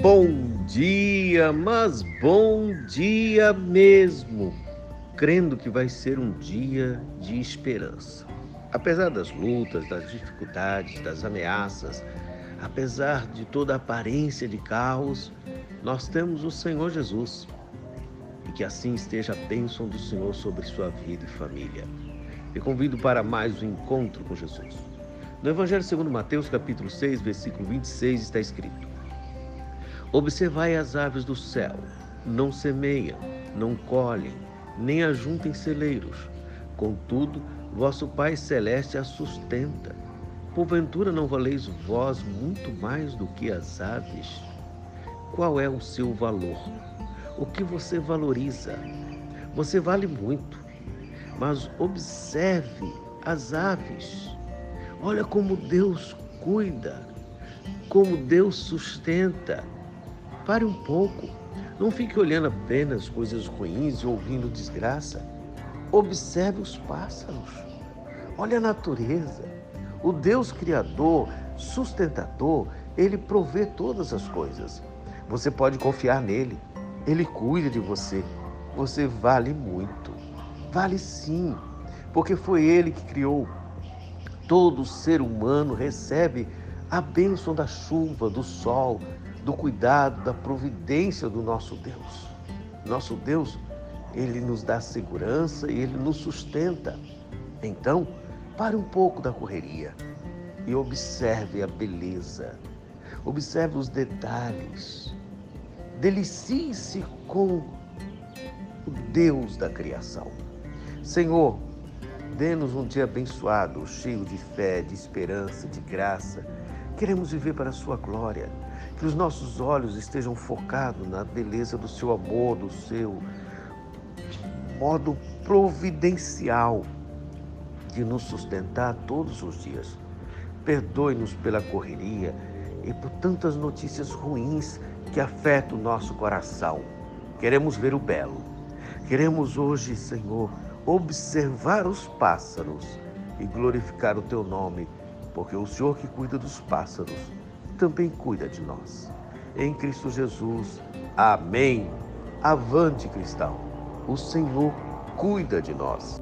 Bom dia, mas bom dia mesmo, crendo que vai ser um dia de esperança. Apesar das lutas, das dificuldades, das ameaças, apesar de toda a aparência de caos, nós temos o Senhor Jesus. E que assim esteja a bênção do Senhor sobre sua vida e família. Te convido para mais um encontro com Jesus. No Evangelho segundo Mateus, capítulo 6, versículo 26, está escrito: Observai as aves do céu, não semeiam, não colhem, nem ajuntem celeiros. Contudo, vosso Pai Celeste as sustenta. Porventura não valeis vós muito mais do que as aves? Qual é o seu valor? O que você valoriza? Você vale muito, mas observe as aves. Olha como Deus cuida, como Deus sustenta. Pare um pouco. Não fique olhando apenas coisas ruins e ouvindo desgraça. Observe os pássaros. Olhe a natureza. O Deus Criador, sustentador, ele provê todas as coisas. Você pode confiar nele. Ele cuida de você. Você vale muito. Vale sim, porque foi ele que criou. Todo ser humano recebe a bênção da chuva, do sol, do cuidado, da providência do nosso Deus. Nosso Deus, ele nos dá segurança e ele nos sustenta. Então, pare um pouco da correria e observe a beleza, observe os detalhes. Delicie-se com o Deus da criação. Senhor, dê-nos um dia abençoado, cheio de fé, de esperança, de graça. Queremos viver para a sua glória que os nossos olhos estejam focados na beleza do seu amor, do seu modo providencial de nos sustentar todos os dias. Perdoe-nos pela correria e por tantas notícias ruins que afetam o nosso coração. Queremos ver o belo. Queremos hoje, Senhor, observar os pássaros e glorificar o teu nome, porque o Senhor que cuida dos pássaros também cuida de nós. Em Cristo Jesus. Amém. Avante, cristão. O Senhor cuida de nós.